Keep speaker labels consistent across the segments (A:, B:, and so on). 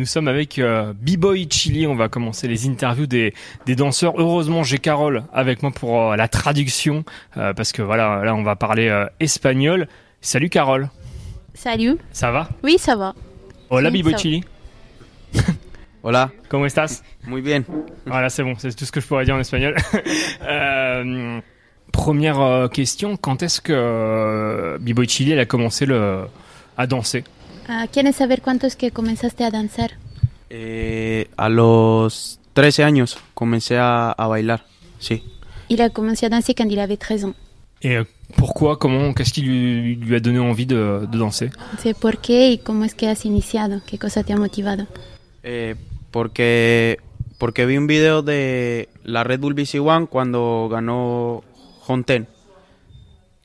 A: Nous sommes avec euh, B-Boy Chili. On va commencer les interviews des, des danseurs. Heureusement, j'ai Carole avec moi pour euh, la traduction euh, parce que voilà, là, on va parler euh, espagnol. Salut Carole.
B: Salut.
A: Ça va?
B: Oui, ça va.
A: Hola B-Boy. Chili.
C: Hola,
A: ¿Cómo estás?
C: muy bien.
A: Voilà, c'est bon, c'est tout ce que je pourrais dire en espagnol. Euh, première question, quand est-ce que euh, B-Boy Chili elle a commencé le, à danser?
B: Ah, ¿Quieres saber cuánto es que comenzaste a danzar?
C: Eh, a los 13 años comencé a, a bailar, sí.
B: Il a commencé à danser quand il avait 13 ans.
A: Et euh, pourquoi, comment, qu'est-ce qui lui, lui a donné envie de, de danser
B: Sé por qué y cómo es que has iniciado, qué cosa te ha motivado.
C: Eh, porque, porque vi un video de la Red Bull BC One cuando ganó Honten.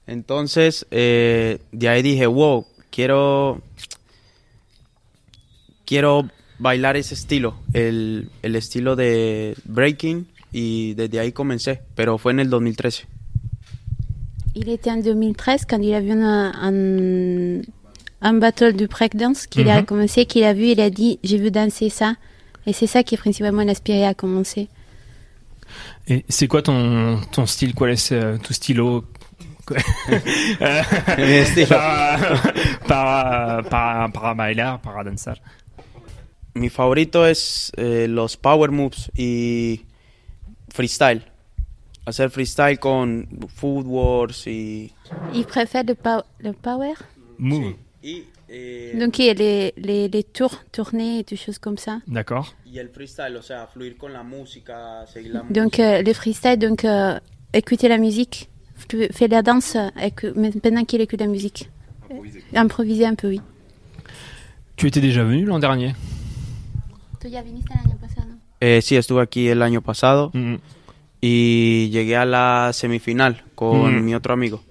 C: Entonces, eh, de ahí dije, wow, quiero, quiero bailar ese estilo, el, el estilo de breaking, y desde ahí comencé, pero fue en el 2013.
B: Il était en 2013 quand il a vu un, un, un battle du breakdance qu'il a
A: Mhm.
B: commencé, qu'il a vu, il a dit j'ai vu danser ça. Et c'est ça qui principalement l'inspiré à commencer.
A: Et c'est quoi ton, ton style? Quoi est euh, tu stylo? Euh, para, para, para, para bailar, para danzar.
C: Mi favorito es eh, los power moves y freestyle. Hacer freestyle con footworks y...
B: Il préfère le, pow- le power?
A: Move,
C: Y, eh,
B: Donc il y a les, les, les tours, tournées et des choses comme ça.
A: d'accord.
C: y el freestyle, o sea, fluir con la música, seguir la
B: Donc euh, le freestyle, donc euh, écouter la musique, faire la danse pendant qu'il écoute la musique. Improviser un peu, oui.
A: Tu étais déjà venu l'an dernier?
B: Tu ya viniste el año pasado.
C: Eh, sí, estuve aquí el año pasado
A: Mhm.
C: y llegué a la semifinal con
A: Mm.
C: mi otro amigo.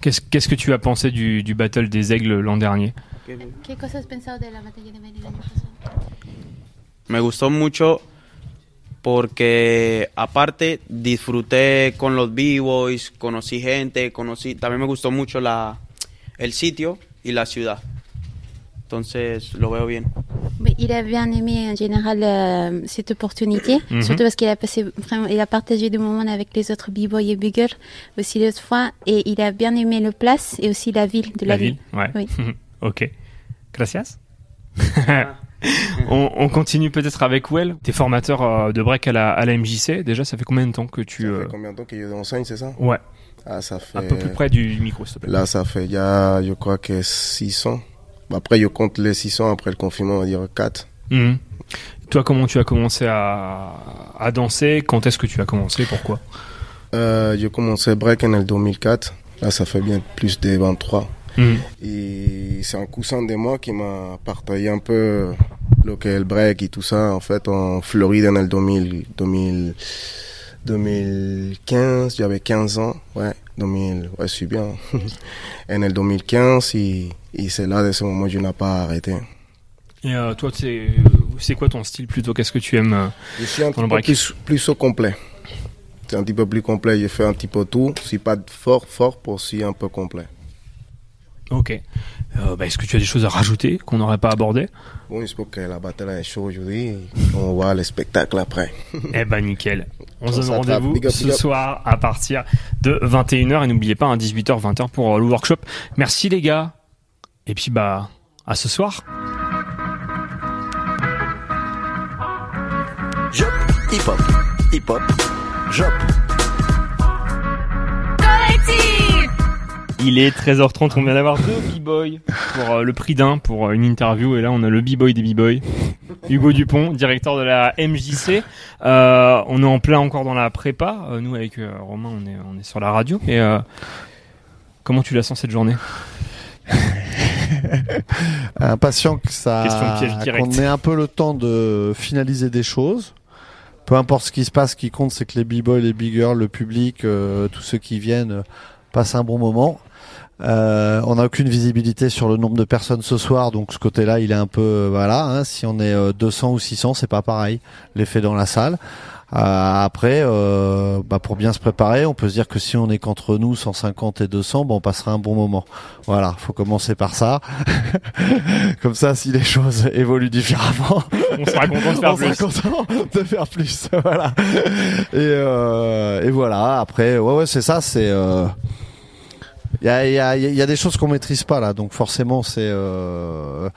A: Qu'est-ce qu'est-ce que tu as pensé du, du battle des aigles l'an dernier
B: ¿Qué cosas has pensado de la batalla de baile el año pasado?
C: Me gustó mucho porque aparte disfruté con los b-boys, conocí gente, conocí, también me gustó mucho la, el sitio y la ciudad. Entonces lo veo bien.
B: Il a bien aimé en général euh, cette opportunité,
A: Mhm.
B: surtout parce qu'il a passé vraiment, il a partagé des moments avec les autres b-boys et bigger aussi l'autre fois, et il a bien aimé le place et aussi la ville de la,
A: La ville Ouais.
B: Oui.
A: ok. Gracias. on, on continue peut-être avec Well. T'es formateur euh, de break à la, à la MJC. Déjà, ça fait combien de temps que tu...
D: Ça
A: euh,
D: fait combien de temps que je enseigne, c'est ça?
A: Ouais,
D: Ah, ça fait.
A: un peu plus près du micro, s'il te plaît.
D: Là, ça fait, il y a, je crois que 600. Après, je compte les 600 après le confinement, on va dire 4.
A: Mhm. Toi, comment tu as commencé à, à danser? Quand est-ce que tu as commencé? Pourquoi?
D: Euh, j'ai commencé break en el 2004. Là, ça fait bien plus de 23.
A: Mhm.
D: Et c'est un cousin de moi qui m'a partagé un peu lo que est le break et tout ça. En fait, en Floride, en el 2000, 2000, 2015, j'avais 15 ans. Ouais, 2000, ouais, je suis bien. en el 2015, et, et c'est là, de ce moment, je n'ai pas arrêté.
A: Et euh, toi, c'est quoi ton style plutôt? Qu'est-ce que tu aimes euh
D: Je suis un petit peu plus, plus au complet. C'est un petit peu plus complet. J'ai fait un petit peu tout. Si pas fort, fort, pour aussi un peu complet.
A: Ok. Euh, bah, Est-ce que tu as des choses à rajouter qu'on n'aurait pas abordées?
D: Bon, j'espère que la bataille est chaude aujourd'hui. On voit le spectacle après.
A: Eh ben nickel. On se
D: On
A: donne rendez-vous ce
D: up.
A: soir à partir de 21h et n'oubliez pas un 18h 20h pour euh, le workshop. Merci les gars. Et puis bah à ce soir.
E: Jop, hip hop, hip hop, Jop.
A: Il est 13h30, on vient d'avoir deux b-boys pour euh, le prix d'un pour euh, une interview et là on a le b-boy des b-boys. Hugo Dupont, directeur de la MJC. Euh, on est en plein encore dans la prépa. Nous avec Romain, on est on est sur la radio. Et comment tu la sens cette journée?
F: Impatient que ça qu'on ait un peu le temps de finaliser des choses. Peu importe ce qui se passe, ce qui compte, c'est que les b-boys, les big girls, le public, euh, tous ceux qui viennent euh, passent un bon moment. Euh, on n'a aucune visibilité sur le nombre de personnes ce soir, donc ce côté-là, il est un peu euh, voilà. hein, si on est euh, 200 ou 600, c'est pas pareil. L'effet dans la salle. Euh, après, euh, bah, pour bien se préparer, on peut se dire que si on est qu'entre nous 150 et 200, bah, on passera un bon moment. Voilà, faut commencer par ça. Comme ça, si les choses évoluent différemment,
A: On sera content de faire
F: on sera
A: plus.
F: content de faire plus. voilà. Et, euh, et voilà. Après, ouais, ouais, c'est ça. C'est euh, il y a, y, des choses qu'on maîtrise pas là, donc forcément c'est euh,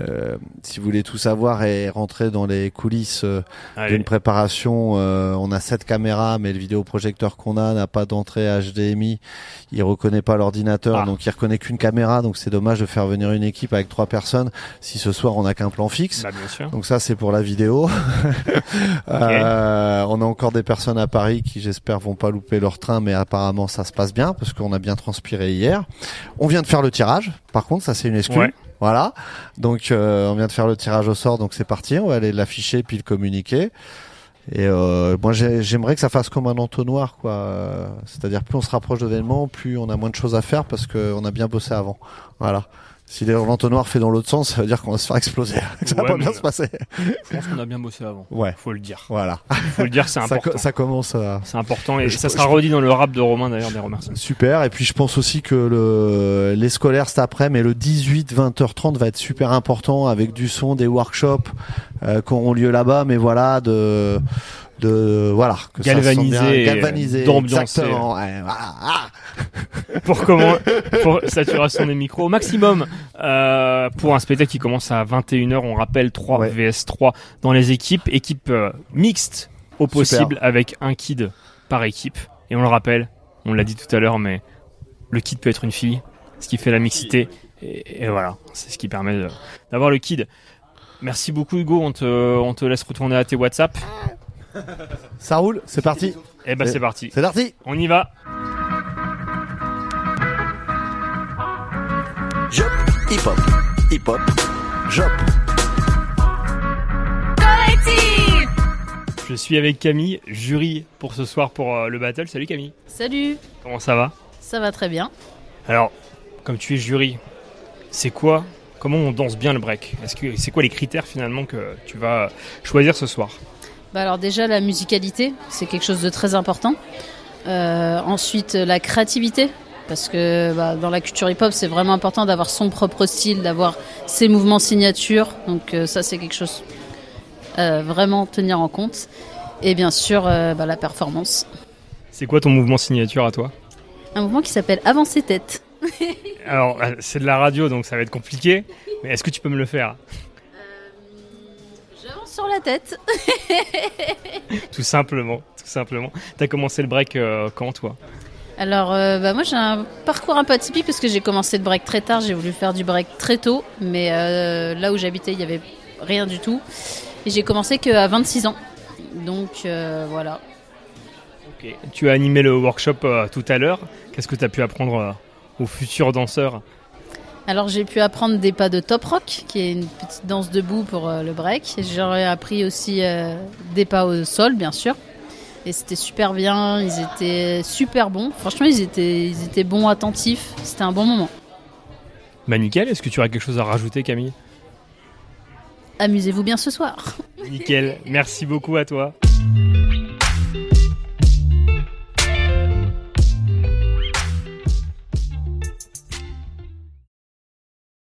F: euh, si vous voulez tout savoir et rentrer dans les coulisses euh, d'une préparation, euh, on a sept caméras, mais le vidéoprojecteur qu'on a n'a pas d'entrée HDMI. Il reconnaît pas l'ordinateur,
A: Ah.
F: donc il reconnaît qu'une caméra. Donc c'est dommage de faire venir une équipe avec trois personnes si ce soir on n'a qu'un plan fixe.
A: Bah, bien sûr.
F: Donc ça c'est pour la vidéo. Euh, on a encore des personnes à Paris qui j'espère vont pas louper leur train, mais apparemment ça se passe bien parce qu'on a bien transpiré hier. On vient de faire le tirage. Par contre ça c'est une excuse.
A: Ouais.
F: Voilà. Donc euh, on vient de faire le tirage au sort, donc c'est parti. On va aller l'afficher puis le communiquer. Et euh, moi j'ai- j'aimerais que ça fasse comme un entonnoir, quoi. C'est-à-dire plus on se rapproche de l'événement, plus on a moins de choses à faire parce qu'on a bien bossé avant. Voilà. Si l'entonnoir fait dans l'autre sens, ça veut dire qu'on va se faire exploser. ça va pas bien se passer.
A: Je pense qu'on a bien bossé avant.
F: Ouais.
A: Faut le dire.
F: Voilà.
A: Faut le dire, c'est
F: Ça,
A: important.
F: co- ça commence à...
A: C'est important et
F: Je-
A: ça
F: je-
A: sera redit dans le rap de Romain d'ailleurs des remerciements.
F: Super. Et puis je pense aussi que le, les scolaires cet après, mais le 18, 20h30 va être super important avec du son, des workshops euh, qui auront lieu là-bas. Mais voilà, de, de voilà, que ça se bien,
A: Galvaniser
F: galvaniser,
A: d'ambiancer.
F: exactement. ouais, voilà. Ah
A: pour comment pour saturation des micros au maximum. Euh, pour un spectacle qui commence à 21h on rappelle 3
F: Ouais.
A: vs 3 dans les équipes. Équipe euh, mixte au possible avec un kid par équipe. Et on le rappelle on l'a dit tout à l'heure mais le kid peut être une fille ce qui fait la mixité. Et, et voilà c'est ce qui permet d'avoir le kid. Merci beaucoup Hugo. On te, on te laisse retourner à tes WhatsApp.
F: Ça roule, c'est parti.
A: et bah
F: Et-
A: c'est parti.
F: C'est parti.
A: on y va
E: hip-hop, hip-hop, Jop.
A: je suis avec Camille jury pour ce soir pour euh, le battle. Salut Camille.
G: Salut,
A: comment ça va?
G: Ça va très bien.
A: Alors, comme tu es jury, c'est quoi Comment on danse bien le break? Est-ce que c'est quoi les critères finalement que tu vas choisir ce soir?
G: Bah alors déjà la musicalité, c'est quelque chose de très important. Euh, ensuite la créativité, parce que bah, dans la culture hip-hop c'est vraiment important d'avoir son propre style, d'avoir ses mouvements signatures. Donc euh, ça c'est quelque chose euh, vraiment tenir en compte. Et bien sûr euh, bah, la performance.
A: C'est quoi ton mouvement signature à toi?
G: Un mouvement qui s'appelle avancer tête.
A: Alors, euh, c'est de la radio donc ça va être compliqué, mais est-ce que tu peux me le faire?
G: J'avance sur la tête.
A: Tout simplement, tout simplement. T'as commencé le break quand toi?
G: Alors, euh, bah, moi j'ai un parcours un peu atypique parce que j'ai commencé le break très tard. J'ai voulu faire du break très tôt, mais euh, là où j'habitais, il n'y avait rien du tout. Et j'ai commencé qu'à 26 ans. Donc euh, voilà.
A: Ok. Tu as animé le workshop tout à l'heure. Qu'est-ce que tu as pu apprendre aux futurs danseurs?
G: Alors j'ai pu apprendre des pas de top rock, qui est une petite danse debout pour le break. J'aurais appris aussi des pas au sol, bien sûr. Et c'était super bien, ils étaient super bons. Franchement, ils étaient, ils étaient bons, attentifs. C'était un bon moment.
A: Bah nickel, est-ce que tu aurais quelque chose à rajouter Camille?
G: Amusez-vous bien ce soir.
A: Nickel, merci beaucoup à toi.